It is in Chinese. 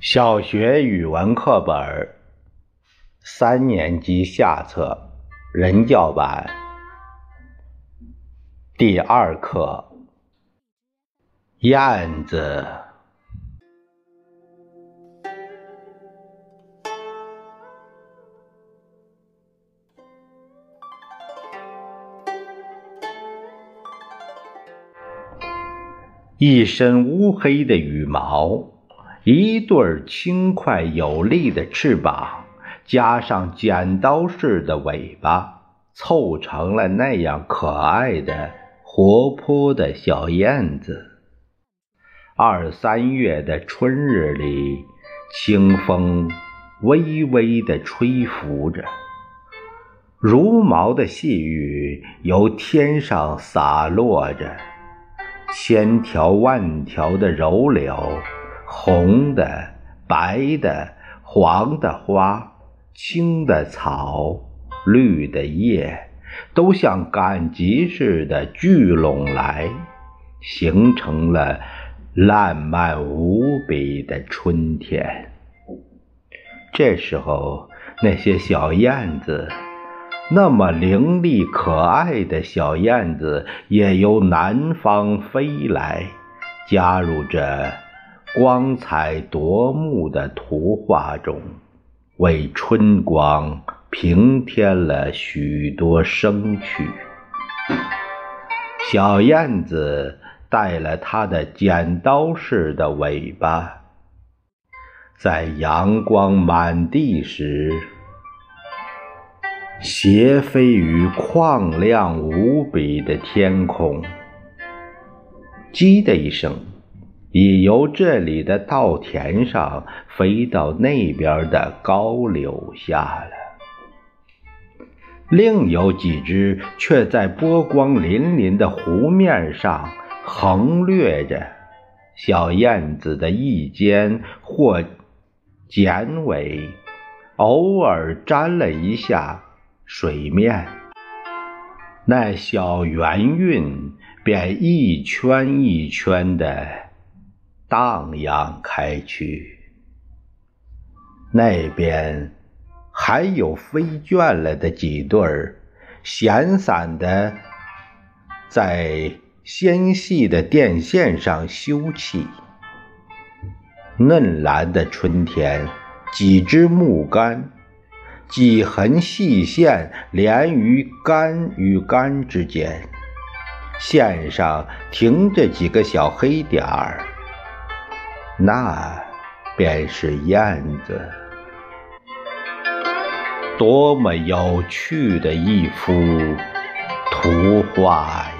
小学语文课本三年级下册人教版第二课《燕子》。一身乌黑的羽毛。一对轻快有力的翅膀，加上剪刀似的尾巴，凑成了那样可爱的、活泼的小燕子。二三月的春日里，清风微微地吹拂着，如毛的细雨由天上洒落着，千条万条的柔柳。红的、白的、黄的花，青的草，绿的叶，都像赶集似的聚拢来，形成了烂漫无比的春天。这时候，那些小燕子，那么伶俐可爱的小燕子，也由南方飞来，加入这。光彩夺目的图画中，为春光平添了许多生趣。小燕子带了它的剪刀似的尾巴，在阳光满地时，斜飞于旷亮无比的天空。叽的一声。已由这里的稻田上飞到那边的高柳下了，另有几只却在波光粼粼的湖面上横掠着。小燕子的翼尖或剪尾偶尔沾了一下水面，那小圆晕便一圈一圈的。荡漾开去，那边还有飞倦了的几对儿，闲散的在纤细的电线上休憩。嫩蓝的春天，几枝木杆，几横细线连于杆与杆之间，线上停着几个小黑点儿。那便是燕子，多么有趣的一幅图画！